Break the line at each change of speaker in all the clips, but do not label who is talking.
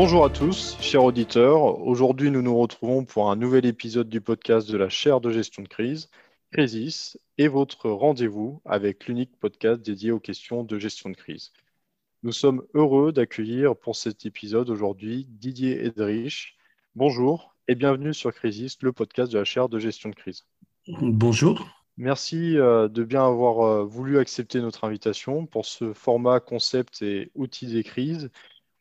Bonjour à tous, chers auditeurs. Aujourd'hui, nous nous retrouvons pour un nouvel épisode du podcast de la chaire de gestion de crise, Crisis, et votre rendez-vous avec l'unique podcast dédié aux questions de gestion de crise. Nous sommes heureux d'accueillir pour cet épisode aujourd'hui Didier Edrich. Bonjour et bienvenue sur Crisis, le podcast de la chaire de gestion de crise.
Bonjour.
Merci euh, de bien avoir euh, voulu accepter notre invitation pour ce format concept et outils des crises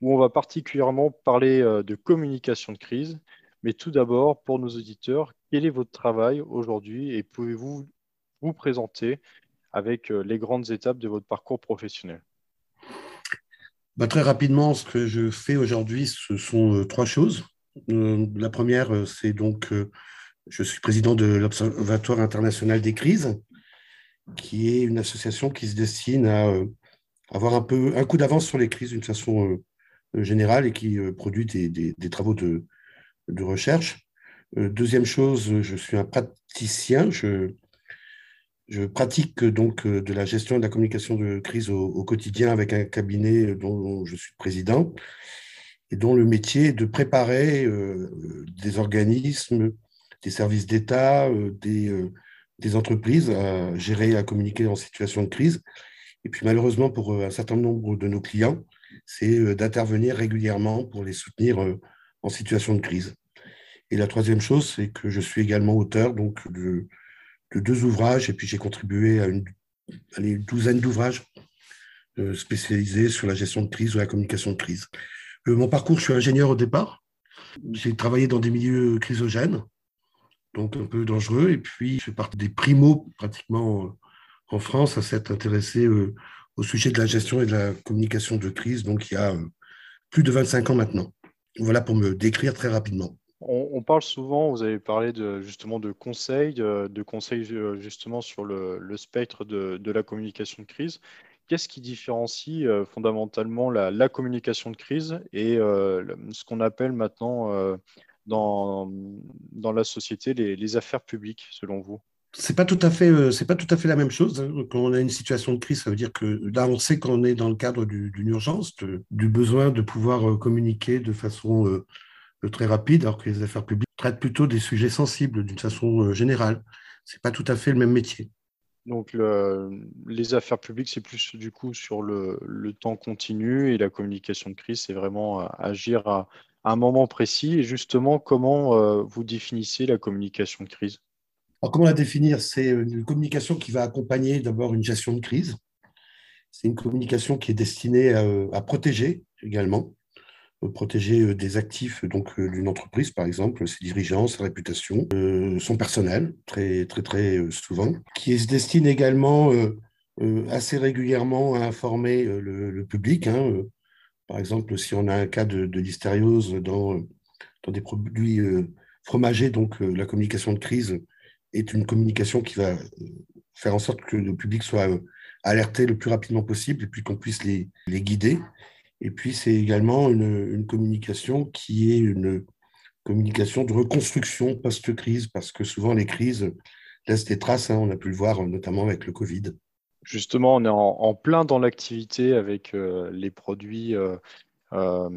où on va particulièrement parler euh, de communication de crise. Mais tout d'abord, pour nos auditeurs, quel est votre travail aujourd'hui et pouvez-vous vous présenter avec les grandes étapes de votre parcours professionnel?
Bah, Très rapidement, ce que je fais aujourd'hui, ce sont trois choses. la première, c'est donc je suis président de l'Observatoire international des crises, qui est une association qui se destine à euh, avoir un, peu, un coup d'avance sur les crises d'une façon euh, générale et qui euh, produit des, travaux de, recherche. deuxième chose, je suis un praticien. Je, pratique donc de la gestion et de la communication de crise au, quotidien avec un cabinet dont je suis président et dont le métier est de préparer des organismes des services d'État, euh, des, euh, entreprises à gérer, à communiquer en situation de crise. Et puis malheureusement, pour euh, un certain nombre de nos clients, c'est d'intervenir régulièrement pour les soutenir en situation de crise. Et la troisième chose, c'est que je suis également auteur donc, de, de deux ouvrages, et puis j'ai contribué à une, une douzaine d'ouvrages spécialisés sur la gestion de crise ou la communication de crise. mon parcours, je suis ingénieur au départ. J'ai travaillé dans des milieux chrysogènes, donc un peu dangereux. Et puis, je fais partie des primos pratiquement euh, en France à s'être intéressé euh, au sujet de la gestion et de la communication de crise, donc il y a euh, plus de 25 ans maintenant. Voilà pour me décrire très rapidement.
On, parle souvent, vous avez parlé de, justement de conseils, de, conseils justement sur le, spectre de, la communication de crise. Qu'est-ce qui différencie fondamentalement la, communication de crise et ce qu'on appelle maintenant dans, dans la société, les, affaires publiques, selon vous?
C'est pas tout à fait euh, c'est pas tout à fait la même chose. Quand on a une situation de crise ça veut dire que là on sait qu'on est dans le cadre d'une urgence du besoin de pouvoir euh, communiquer de façon euh, très rapide alors que les affaires publiques traitent plutôt des sujets sensibles d'une façon générale. C'est pas tout à fait le même métier.
Donc les affaires publiques c'est plus du coup sur le, temps continu et la communication de crise c'est vraiment agir à, un moment précis. Et justement, comment vous définissez la communication de crise?
Alors, Comment la définir? C'est une communication qui va accompagner d'abord une gestion de crise. C'est une communication qui est destinée à, protéger également, euh, protéger euh, des actifs donc d'une entreprise, par exemple, ses dirigeants, sa réputation, son personnel, très très très souvent, qui se destine également assez régulièrement à informer le, public. Hein, par exemple, si on a un cas de, de listériose dans, dans des produits euh, fromagers, donc euh, la communication de crise est une communication qui va euh, faire en sorte que le public soit alerté le plus rapidement possible et puis qu'on puisse les, les, guider. Et puis, c'est également une, une, communication qui est une communication de reconstruction post-crise, parce que souvent les crises laissent des traces. Hein, on a pu le voir notamment avec le Covid.
Justement, on est en, plein dans l'activité avec euh, les produits euh, euh,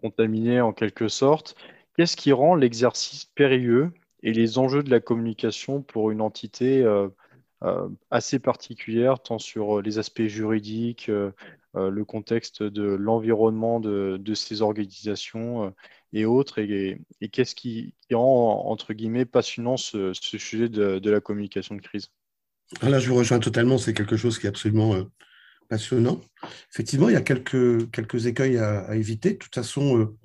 contaminés en quelque sorte. Qu'est-ce qui rend l'exercice périlleux et les enjeux de la communication pour une entité assez particulière, tant sur les aspects juridiques, le contexte de l'environnement de, ces organisations et autres, et, qu'est-ce qui, rend, entre guillemets, passionnant ce, sujet de la communication de crise?
Ah, là, je vous rejoins totalement. C'est quelque chose qui est absolument euh, passionnant. Effectivement, il y a quelques, quelques écueils à, éviter. De toute façon, euh,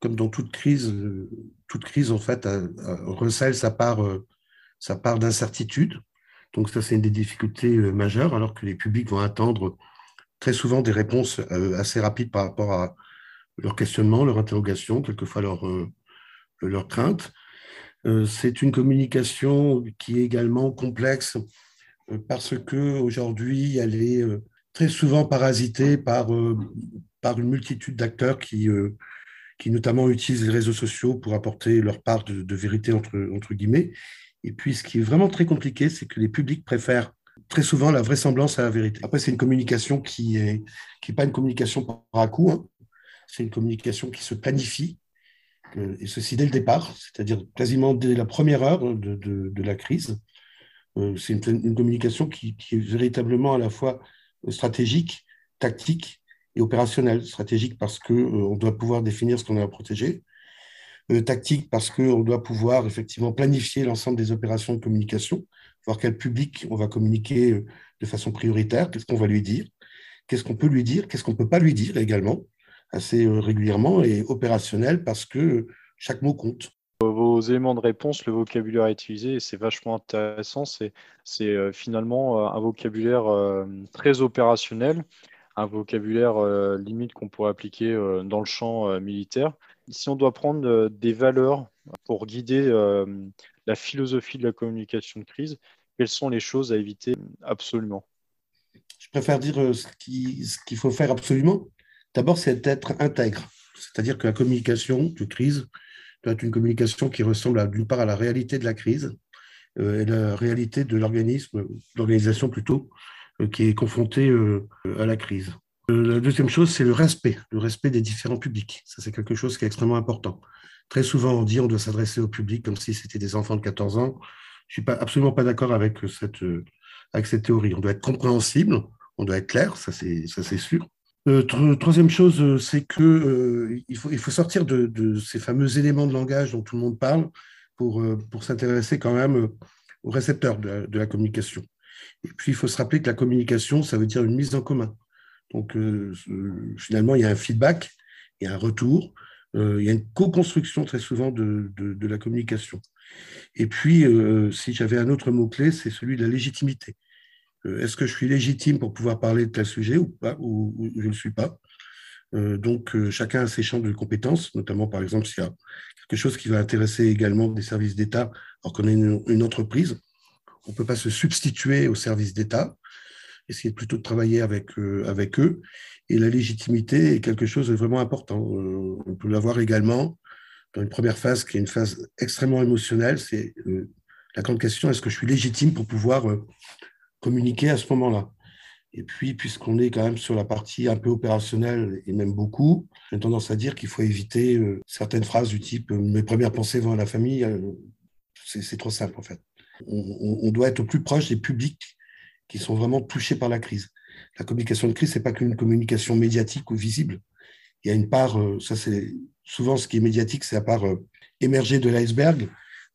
comme dans toute crise, euh, toute crise, en fait, recèle sa part, sa part d'incertitude. Donc, ça, c'est une des difficultés majeures, alors que les publics vont attendre très souvent des réponses assez rapides par rapport à leurs questionnements, leurs interrogations, quelquefois leurs leur craintes. C'est une communication qui est également complexe euh, parce qu'aujourd'hui, elle est euh, très souvent parasitée par, euh, par une multitude d'acteurs qui, qui notamment utilisent les réseaux sociaux pour apporter leur part de, vérité, entre, guillemets. Et puis, ce qui est vraiment très compliqué, c'est que les publics préfèrent très souvent la vraisemblance à la vérité. Après, c'est une communication qui n'est qui est pas une communication par à coup. Hein. c'est une communication qui se planifie, et ceci dès le départ, c'est-à-dire quasiment dès la première heure de, la crise. C'est une, communication qui, est véritablement à la fois stratégique, tactique et opérationnelle. Stratégique parce qu'on doit pouvoir définir ce qu'on a à protéger, euh, tactique parce qu'on doit pouvoir effectivement planifier l'ensemble des opérations de communication, voir quel public on va communiquer euh, de façon prioritaire, qu'est-ce qu'on va lui dire, qu'est-ce qu'on peut lui dire, qu'est-ce qu'on ne peut pas lui dire également, assez euh, régulièrement, et opérationnel parce que chaque mot compte.
Vos éléments de réponse, le vocabulaire utilisé, c'est vachement intéressant. C'est finalement un vocabulaire très opérationnel, un vocabulaire limite qu'on pourrait appliquer dans le champ militaire si on doit prendre euh, des valeurs pour guider euh, la philosophie de la communication de crise, quelles sont les choses à éviter? Absolument
Je préfère dire euh, ce qu'il faut faire absolument. D'abord, c'est d'être intègre. C'est-à-dire que la communication de crise doit être une communication qui ressemble d'une part à la réalité de la crise et la réalité de l'organisme, l'organisation plutôt, qui est confrontée à la crise. Euh, la deuxième chose, c'est le respect, le respect des différents publics. Ça, c'est quelque chose qui est extrêmement important. Très souvent, on dit qu'on doit s'adresser au public comme si c'était des enfants de 14 ans. Je ne suis absolument pas d'accord avec cette, euh, théorie. On doit être compréhensible, on doit être clair, ça c'est, sûr. Euh, troisième chose, c'est qu'il il, faut, sortir de, ces fameux éléments de langage dont tout le monde parle pour, s'intéresser quand même aux récepteurs de de la communication. Et puis, il faut se rappeler que la communication, ça veut dire une mise en commun. Donc, euh, finalement, il y a un feedback, il y a un retour, euh, il y a une co-construction très souvent de, la communication. Et puis, euh, si j'avais un autre mot-clé, c'est celui de la légitimité. Est-ce que je suis légitime pour pouvoir parler de tel sujet ou pas, ou, je ne le suis pas? Donc, chacun a ses champs de compétences, notamment, par exemple, s'il y a quelque chose qui va intéresser également des services d'État, alors qu'on est une, entreprise, on ne peut pas se substituer aux services d'État essayer plutôt de travailler avec, euh, avec eux. Et la légitimité est quelque chose de vraiment important. Euh, on peut l'avoir également dans une première phase qui est une phase extrêmement émotionnelle. C'est euh, la grande question, est-ce que je suis légitime pour pouvoir communiquer à ce moment-là? Et puis, puisqu'on est quand même sur la partie un peu opérationnelle et même beaucoup, j'ai tendance à dire qu'il faut éviter certaines phrases du type Mes premières pensées vont à la famille. c'est trop simple, en fait. On, doit être au plus proche des publics qui sont vraiment touchés par la crise. La communication de crise, ce n'est pas qu'une communication médiatique ou visible. Il y a une part, euh, ça c'est souvent ce qui est médiatique, c'est la part euh, émergée de l'iceberg,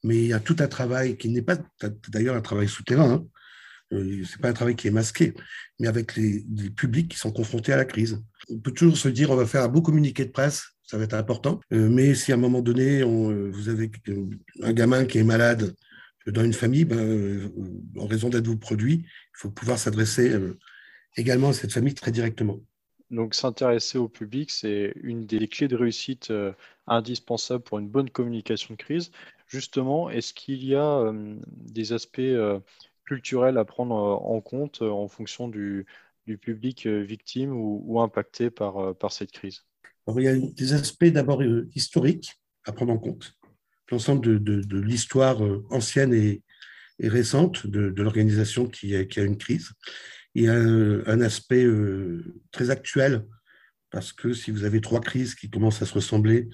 mais il y a tout un travail qui n'est pas d'ailleurs un travail souterrain, hein. euh, ce n'est pas un travail qui est masqué, mais avec les, publics qui sont confrontés à la crise. On peut toujours se dire on va faire un beau communiqué de presse, ça va être important, mais si à un moment donné, vous avez un gamin qui est malade dans une famille, ben, euh, en raison d'être vos produits, il faut pouvoir s'adresser euh, également à cette famille très directement.
Donc s'intéresser au public, c'est une des clés de réussite euh, indispensables pour une bonne communication de crise. Justement, est-ce qu'il y a des aspects culturels à prendre en compte en fonction du, public victime ou, impacté par, par cette crise?
Il y a des aspects d'abord historiques à prendre en compte l'ensemble de, l'histoire euh, ancienne et, récente de, l'organisation qui, a une crise. Il y a un, aspect euh, très actuel, parce que si vous avez trois crises qui commencent à se ressembler,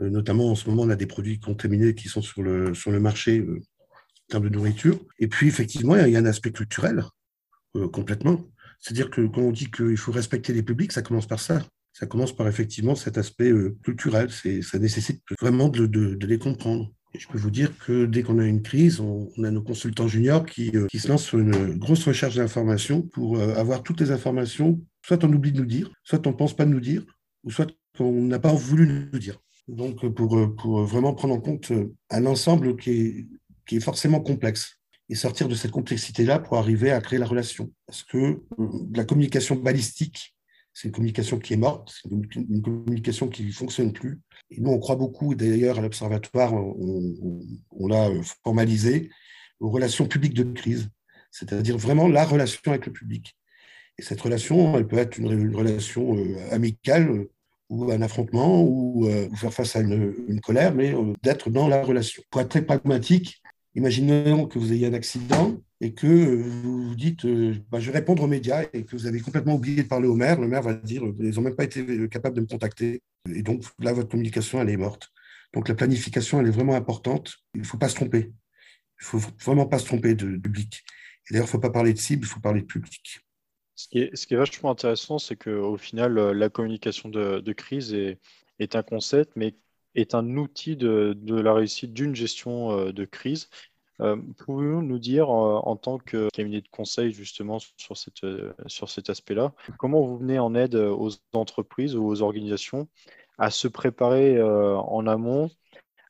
euh, notamment en ce moment, on a des produits contaminés qui sont sur le, sur le marché en termes de nourriture. Et puis, effectivement, il y a un aspect culturel, complètement. C'est-à-dire que quand on dit qu'il faut respecter les publics, ça commence par ça ça commence par effectivement cet aspect euh, culturel. Ça nécessite vraiment de, les comprendre. Et je peux vous dire que dès qu'on a une crise, on, a nos consultants juniors qui, euh, qui, se lancent sur une grosse recherche d'informations pour euh, avoir toutes les informations. Soit on oublie de nous dire, soit on ne pense pas de nous dire, ou soit on n'a pas voulu nous dire. Donc, pour, pour vraiment prendre en compte un ensemble qui est, qui est forcément complexe et sortir de cette complexité-là pour arriver à créer la relation. Parce que la communication balistique, c'est une communication qui est morte, c'est une, communication qui ne fonctionne plus. Et nous, on croit beaucoup, d'ailleurs, à l'Observatoire, on, l'a euh, formalisé, aux relations publiques de crise, c'est-à-dire vraiment la relation avec le public. Et cette relation, elle peut être une, relation euh, amicale euh, ou un affrontement ou, faire face à une, colère, mais d'être dans la relation. Pour être très pragmatique, Imaginons que vous ayez un accident et que vous vous dites bah, je vais répondre aux médias et que vous avez complètement oublié de parler au maire. Le maire va dire ils n'ont même pas été capables de me contacter. Et donc là, votre communication, elle est morte. Donc la planification, elle est vraiment importante. Il ne faut pas se tromper. Il ne faut vraiment pas se tromper de, public. d'ailleurs, il ne faut pas parler de cible, il faut parler de public.
Ce qui est, vachement intéressant, c'est qu'au final, la communication de, crise est, un concept, mais est un outil de, la réussite d'une gestion euh, de crise. Euh, pouvez-vous nous dire, euh, en tant que cabinet de conseil, justement, sur, cette, sur cet aspect-là, comment vous venez en aide aux entreprises ou aux organisations à se préparer en amont,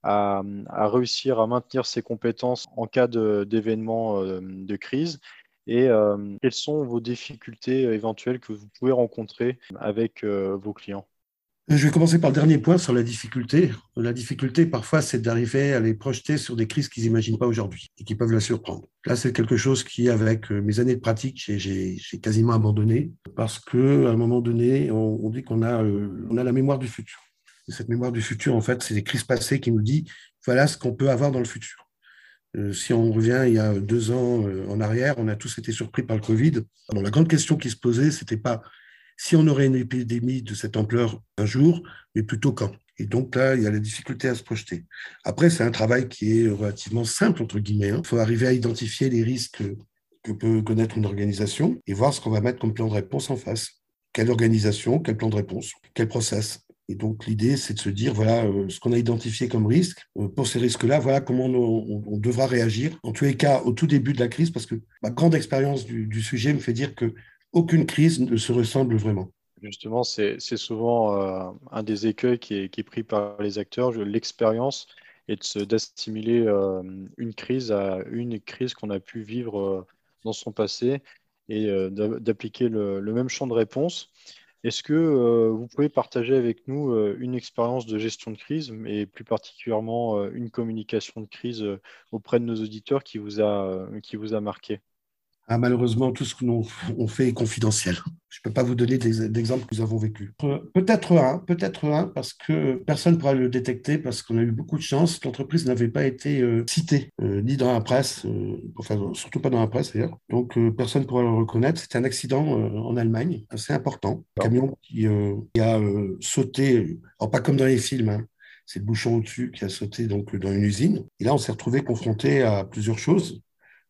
à, réussir à maintenir ses compétences en cas d'événement de, crise? Et quelles sont vos difficultés éventuelles que vous pouvez rencontrer avec vos clients?
Je vais commencer par le dernier point sur la difficulté. La difficulté, parfois, c'est d'arriver à les projeter sur des crises qu'ils n'imaginent pas aujourd'hui et qui peuvent la surprendre. Là, c'est quelque chose qui, avec euh, mes années de pratique, j'ai quasiment abandonné parce qu'à un moment donné, on, dit qu'on a, euh, a la mémoire du futur. Et cette mémoire du futur, en fait, c'est des crises passées qui nous disent voilà ce qu'on peut avoir dans le futur. Euh, si on revient il y a deux ans en arrière, on a tous été surpris par le Covid. la grande question qui se posait, c'était pas si on aurait une épidémie de cette ampleur un jour, mais plutôt quand. Et donc là, il y a la difficulté à se projeter. Après, c'est un travail qui est relativement simple, entre guillemets. Il hein. faut arriver à identifier les risques que peut connaître une organisation et voir ce qu'on va mettre comme plan de réponse en face. Quelle organisation, quel plan de réponse, quel process. Et donc l'idée, c'est de se dire, voilà, euh, ce qu'on a identifié comme risque, euh, pour ces risques-là, voilà comment on, devra réagir. En tous les cas, au tout début de la crise, parce que ma grande expérience du, du sujet me fait dire que aucune crise ne se ressemble vraiment.
Justement, c'est souvent euh, un des écueils qui est, pris par les acteurs, l'expérience et d'assimiler euh, une crise à une crise qu'on a pu vivre euh, dans son passé et d'appliquer le, même champ de réponse. Est-ce que vous pouvez partager avec nous une expérience de gestion de crise et plus particulièrement une communication de crise auprès de nos auditeurs qui vous a, qui vous a marqué?
Ah, malheureusement, tout ce que nous on fait est confidentiel. Je ne peux pas vous donner d'exemples que nous avons vécu. Peut-être un, peut-être un, parce que personne ne pourra le détecter, parce qu'on a eu beaucoup de chance. L'entreprise n'avait pas été euh, citée, euh, ni dans la presse, euh, enfin, surtout pas dans la presse d'ailleurs. Donc, personne ne pourra le reconnaître. C'était un accident en Allemagne, assez important. Un camion qui, a sauté, alors pas comme dans les films, hein. c'est le bouchon au-dessus qui a sauté donc, dans une usine. Et là, on s'est retrouvé confronté à plusieurs choses.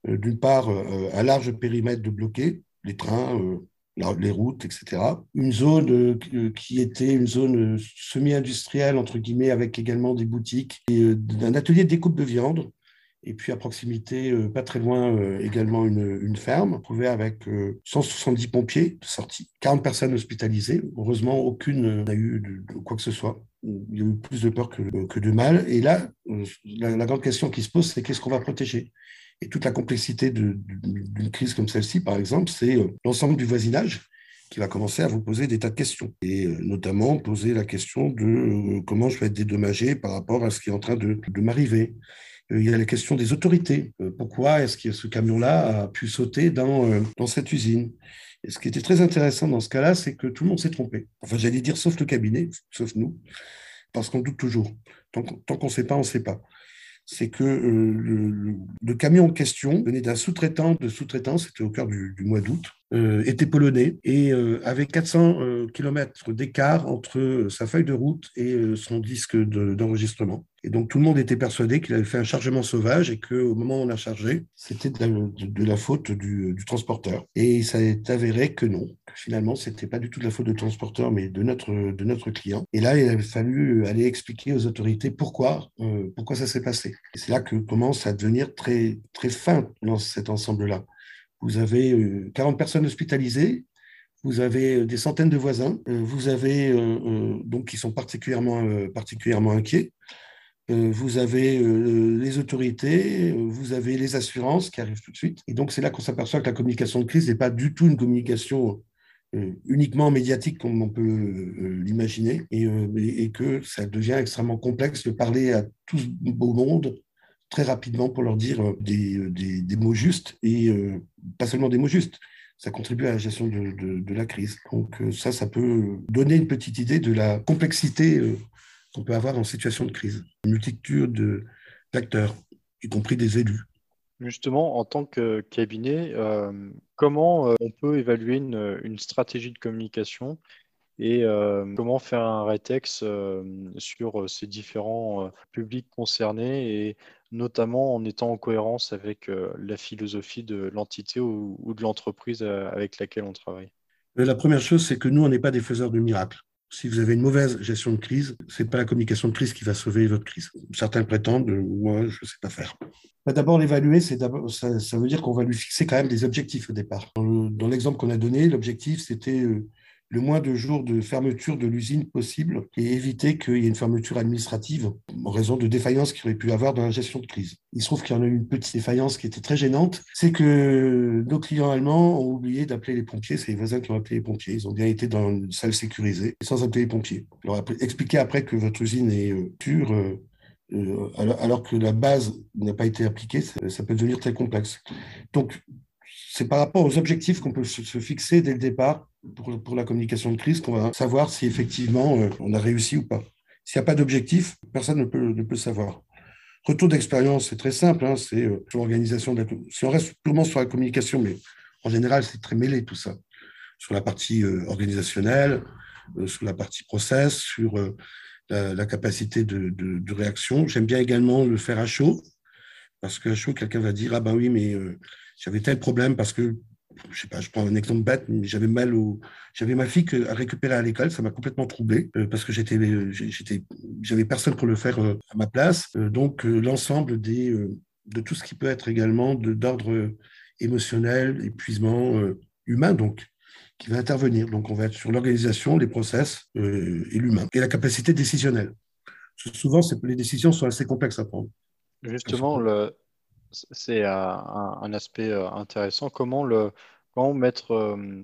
Euh, d'une part, euh, un large périmètre de bloqués, les trains, euh, les routes, etc. Une zone qui était une zone semi-industrielle, entre guillemets, avec également des boutiques, et un atelier de découpe de viande. Et puis à proximité, pas très loin, également une, ferme, trouvée avec 170 pompiers de sortie, 40 personnes hospitalisées. Heureusement, aucune n'a eu de, quoi que ce soit. Il y a eu plus de peur que, que de mal. Et là, la grande question qui se pose, c'est qu'est-ce qu'on va protéger? Et toute la complexité d'une crise comme celle-ci, par exemple, c'est euh, l'ensemble du voisinage qui va commencer à vous poser des tas de questions, et euh, notamment poser la question de euh, comment je vais être dédommagé par rapport à ce qui est en train de, m'arriver. Il y a la question des autorités. Pourquoi est-ce que ce camion-là a pu sauter dans, dans cette usine? Et ce qui était très intéressant dans ce cas-là, c'est que tout le monde s'est trompé. Enfin, j'allais dire sauf le cabinet, sauf nous, parce qu'on doute toujours. Tant, tant qu'on ne sait pas, on ne sait pas c'est que euh, le, camion en question venait d'un sous-traitant de sous-traitant, c'était au cœur du, mois d'août, euh, était polonais et euh, avait 400 km d'écart entre sa feuille de route et son disque d'enregistrement. Et donc tout le monde était persuadé qu'il avait fait un chargement sauvage et qu'au moment où on a chargé, c'était de, la faute du, transporteur. Et ça est avéré que non, que finalement, ce n'était pas du tout de la faute du transporteur, mais de notre, de notre client. Et là, il a fallu aller expliquer aux autorités pourquoi, euh, pourquoi ça s'est passé. Et c'est là que commence à devenir très, très fin dans cet ensemble-là. Vous avez 40 euh, personnes hospitalisées, vous avez des centaines de voisins, euh, vous avez donc qui sont particulièrement, particulièrement inquiets. Euh, vous avez euh, les autorités, euh, vous avez les assurances qui arrivent tout de suite. Et donc, c'est là qu'on s'aperçoit que la communication de crise n'est pas du tout une communication uniquement médiatique comme on peut l'imaginer et, que ça devient extrêmement complexe de parler à tout beau monde très rapidement pour leur dire des, mots justes et pas seulement des mots justes. Ça contribue à la gestion de la crise. Donc ça, ça peut donner une petite idée de la complexité qu'on peut avoir en situation de crise. Une multitude d'acteurs. y compris des élus.
Justement, en tant que cabinet, comment on peut évaluer une, stratégie de communication et comment faire un rétex sur ces différents publics concernés et notamment en étant en cohérence avec la philosophie de l'entité ou, de l'entreprise avec laquelle on travaille?
La première chose, c'est que nous, on n'est pas des faiseurs de miracles. Si vous avez une mauvaise gestion de crise, ce n'est pas la communication de crise qui va sauver votre crise. Certains prétendent, moi, je ne sais pas faire. Bah, d'abord, l'évaluer, ça, ça, veut dire qu'on va lui fixer quand même des objectifs au départ. Dans l'exemple qu'on a donné, l'objectif, c'était euh, le moins de jours de fermeture de l'usine possible et éviter qu'il y ait une fermeture administrative en raison de défaillances qu'il aurait pu avoir dans la gestion de crise. Il se trouve qu'il y en a eu une petite défaillance qui était très gênante, c'est que nos clients allemands ont oublié d'appeler les pompiers, c'est les voisins qui ont appelé les pompiers, ils ont bien été dans une salle sécurisée sans appeler les pompiers. expliqué après que votre usine est euh, pure, euh, euh, alors, que la base n'a pas été appliquée, ça peut devenir très complexe. Donc, c'est par rapport aux objectifs qu'on peut se fixer dès le départ pour, la communication de crise qu'on va savoir si effectivement euh, on a réussi ou pas. S'il n'y a pas d'objectif, personne ne peut, ne peut savoir. Retour d'expérience, c'est très simple, hein, c'est euh, sur l'organisation de la Si on reste purement sur la communication, mais en général, c'est très mêlé tout ça. Sur la partie euh, organisationnelle, sur la partie process, sur la, capacité de, de, de réaction. J'aime bien également le faire à chaud, parce qu'à chaud, quelqu'un va dire Ah ben oui, mais j'avais tel problème parce que, je sais pas, je prends un exemple bête, j'avais mal. J'avais ma fille à récupérer à l'école, ça m'a complètement troublé euh, parce que j'étais, j'étais, j'avais personne pour le faire euh, à ma place. Euh, donc, l'ensemble de tout ce qui peut être également d'ordre émotionnel, épuisement humain, donc qui va intervenir. Donc, on va être sur l'organisation, les process et l'humain et la capacité décisionnelle. Souvent, les décisions sont assez complexes à prendre.
Justement, le, c'est euh, un, aspect euh, intéressant. Comment, le, mettre euh,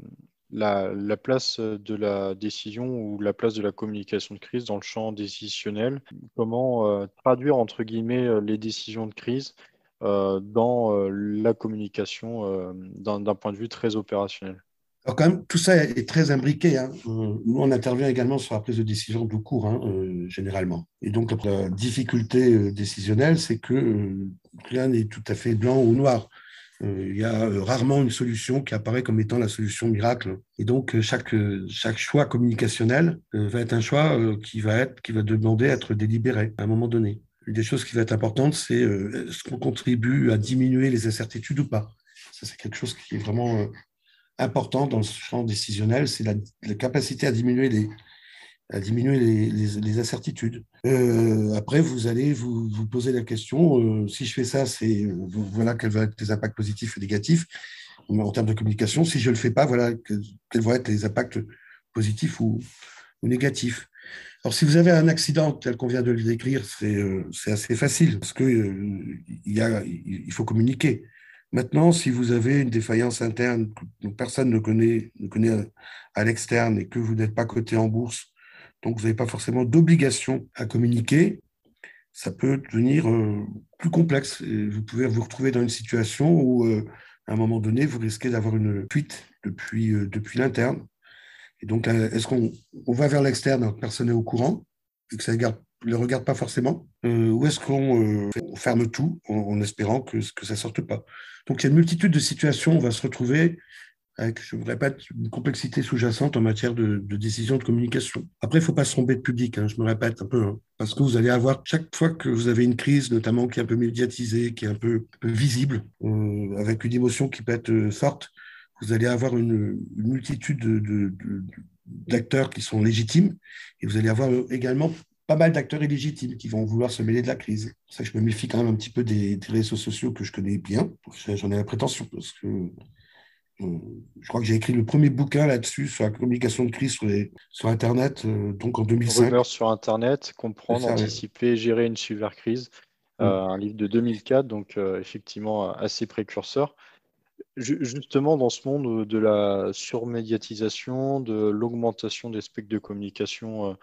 la, place de la décision ou la place de la communication de crise dans le champ décisionnel? Comment traduire, entre guillemets, les décisions de crise dans la communication d'un point de vue très opérationnel?
Alors quand même, tout ça est très imbriqué. Hein. Nous, on intervient également sur la prise de décision tout court, hein, généralement. Et donc, la difficulté décisionnelle, c'est que rien n'est tout à fait blanc ou noir. Euh, il y a euh, rarement une solution qui apparaît comme étant la solution miracle. Et donc, euh, chaque, chaque choix communicationnel va être un choix qui va, être, qui va demander à être délibéré à un moment donné. Une des choses qui va être importante, c'est est-ce qu'on contribue à diminuer les incertitudes ou pas? Ça, c'est quelque chose qui est vraiment important dans le champ décisionnel, c'est la, capacité à diminuer les, à diminuer les, incertitudes. Euh, après, vous allez vous, poser la question, euh, si je fais ça, c'est voilà quels vont être les impacts positifs et négatifs en termes de communication. Si je ne le fais pas, voilà quels vont être les impacts positifs ou, négatifs. Alors, si vous avez un accident tel qu'on vient de le décrire, c'est euh, assez facile parce qu'il il, il faut communiquer. Maintenant, si vous avez une défaillance interne que personne ne connaît, ne connaît à l'externe et que vous n'êtes pas coté en bourse donc vous n'avez pas forcément d'obligation à communiquer, ça peut devenir euh, plus complexe. vous pouvez vous retrouver dans une situation où, euh, à un moment donné, vous risquez d'avoir une fuite depuis, euh, depuis l'interne. Et donc, est-ce qu'on on va vers l'externe, personne n'est au courant, et que ça ne le regarde pas forcément, ou est-ce qu'on ferme tout en, espérant que, que ça ne sorte pas. Donc, il y a une multitude de situations. Où on va se retrouver avec, je vous répète, une complexité sous-jacente en matière de, décision de communication. Après, il ne faut pas se tromper de public, hein, je me répète un peu, hein, parce que vous allez avoir, chaque fois que vous avez une crise, notamment qui est un peu médiatisée, qui est un peu, visible, euh, avec une émotion qui peut être euh, forte, vous allez avoir une, multitude d'acteurs qui sont légitimes, et vous allez avoir euh, également pas mal d'acteurs illégitimes qui vont vouloir se mêler de la crise. C'est ça que je me méfie quand même un petit peu des, des réseaux sociaux que je connais bien. J'en ai la prétention parce que euh, je crois que j'ai écrit le premier bouquin là-dessus sur la communication de crise sur, sur Internet, euh, donc en 2005.
Rumeurs sur Internet, comprendre, anticiper, gérer une cybercrise. Mm. Euh, un livre de 2004, donc effectivement assez précurseur. Justement, dans ce monde de la surmédiatisation, de l'augmentation des spectres de communication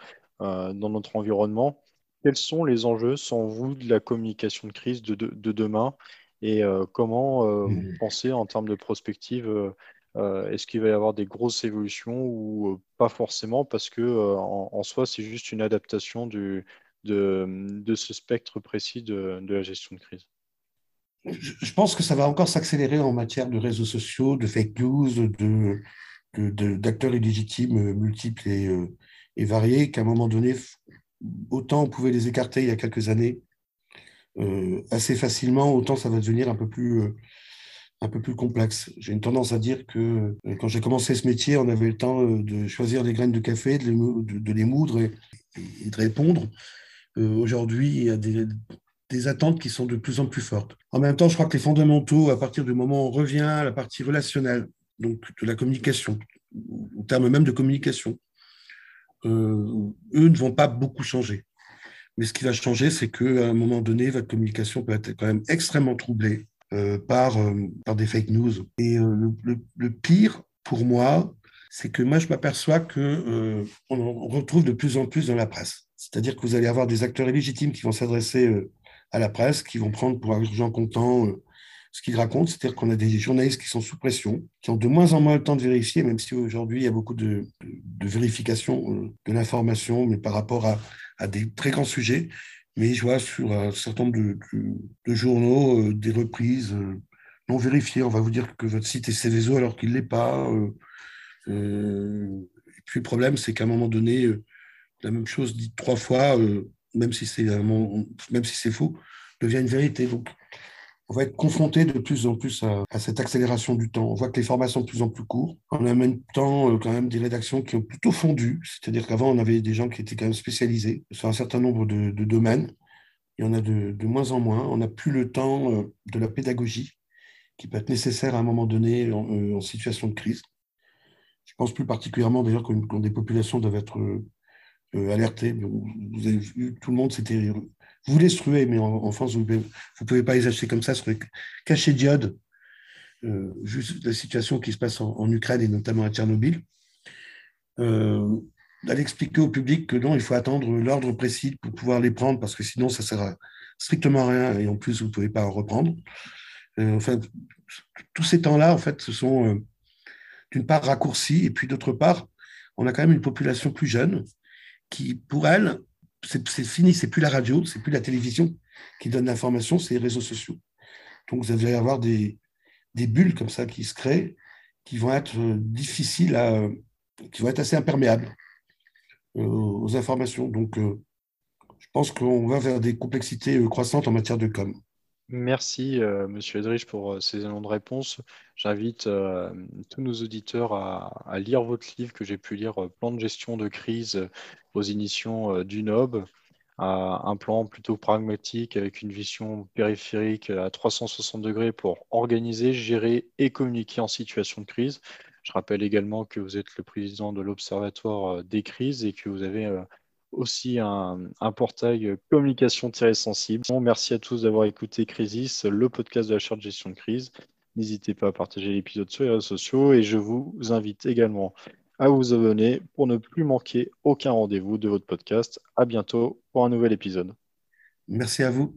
dans notre environnement, quels sont les enjeux, sans vous, de la communication de crise de, de demain et euh, comment euh, vous mmh. pensez en termes de prospective euh, Est-ce qu'il va y avoir des grosses évolutions ou pas forcément parce que en, soi c'est juste une adaptation du, de, de, ce spectre précis de, de la gestion de crise?
Je pense que ça va encore s'accélérer en matière de réseaux sociaux, de fake news, de, d'acteurs illégitimes multiples et, et variés, qu'à un moment donné, autant on pouvait les écarter il y a quelques années assez facilement, autant ça va devenir un peu plus un peu plus complexe. J'ai une tendance à dire que euh, quand j'ai commencé ce métier, on avait le temps euh, de choisir des graines de café, de les, moudre et, de répondre. Euh, aujourd'hui, il y a des, attentes qui sont de plus en plus fortes. En même temps, je crois que les fondamentaux, à partir du moment où on revient à la partie relationnelle, donc de la communication, au terme même de communication, eux ne vont pas beaucoup changer. Mais ce qui va changer, c'est qu'à un moment donné, votre communication peut être quand même extrêmement troublée euh, par, euh, par des fake news. Et euh, le, pire, pour moi, c'est que moi, je m'aperçois que on, retrouve de plus en plus dans la presse. C'est-à-dire que vous allez avoir des acteurs illégitimes qui vont s'adresser à la presse, qui vont prendre pour argent comptant ce qu'ils racontent. C'est-à-dire qu'on a des journalistes qui sont sous pression, qui ont de moins en moins le temps de vérifier, même si aujourd'hui, il y a beaucoup de, de, vérification de l'information, mais par rapport à, des très grands sujets. Mais je vois sur un certain nombre de, journaux euh, des reprises euh, non vérifiées. On va vous dire que votre site est Céveso alors qu'il ne l'est pas. Euh, et puis le problème, c'est qu'à un moment donné, la même chose dite trois fois, même si c'est si faux, devient une vérité. Donc, on va être confronté de plus en plus à, cette accélération du temps. On voit que les formations sont de plus en plus courtes. On a en même temps euh, quand même des rédactions qui ont plutôt fondu. C'est-à-dire qu'avant, on avait des gens qui étaient quand même spécialisés sur un certain nombre de, domaines. Il y en a de, moins en moins. On n'a plus le temps euh, de la pédagogie qui peut être nécessaire à un moment donné en, euh, situation de crise. Je pense plus particulièrement d'ailleurs quand, des populations doivent être alertées. Vous avez vu, tout le monde s'était vous voulez se mais en, France, vous ne pouvez, pas les acheter comme ça sur les cachets diode, euh, juste la situation qui se passe en, Ukraine et notamment à Tchernobyl. Euh, d'aller expliquer au public que non, il faut attendre l'ordre précis pour pouvoir les prendre, parce que sinon, ça ne sert strictement à rien, et en plus, vous ne pouvez pas en reprendre. Euh, enfin, tous ces temps-là, en fait, ce sont euh, d'une part raccourcis, et puis d'autre part, on a quand même une population plus jeune qui, pour elle, c'est fini, c'est plus la radio, c'est plus la télévision qui donne l'information, c'est les réseaux sociaux. Donc vous allez avoir des, bulles comme ça qui se créent, qui vont être euh, difficiles à, qui vont être assez imperméables euh, aux informations. Donc euh, je pense qu'on va vers des complexités croissantes en matière de com.
Merci, Monsieur Edrich, pour ces éléments de réponse. J'invite tous nos auditeurs à, à, lire votre livre que j'ai pu lire, Plan de gestion de crise aux euh, du NOB, un plan plutôt pragmatique avec une vision périphérique à 360 degrés pour organiser, gérer et communiquer en situation de crise. Je rappelle également que vous êtes le président de l'Observatoire euh, des crises et que vous avez euh, aussi un, portail communication-sensible. Merci à tous d'avoir écouté Crisis, le podcast de la charte gestion de crise. N'hésitez pas à partager l'épisode sur les réseaux sociaux et je vous invite également à vous abonner pour ne plus manquer aucun rendez-vous de votre podcast. À bientôt pour un nouvel épisode.
Merci à vous.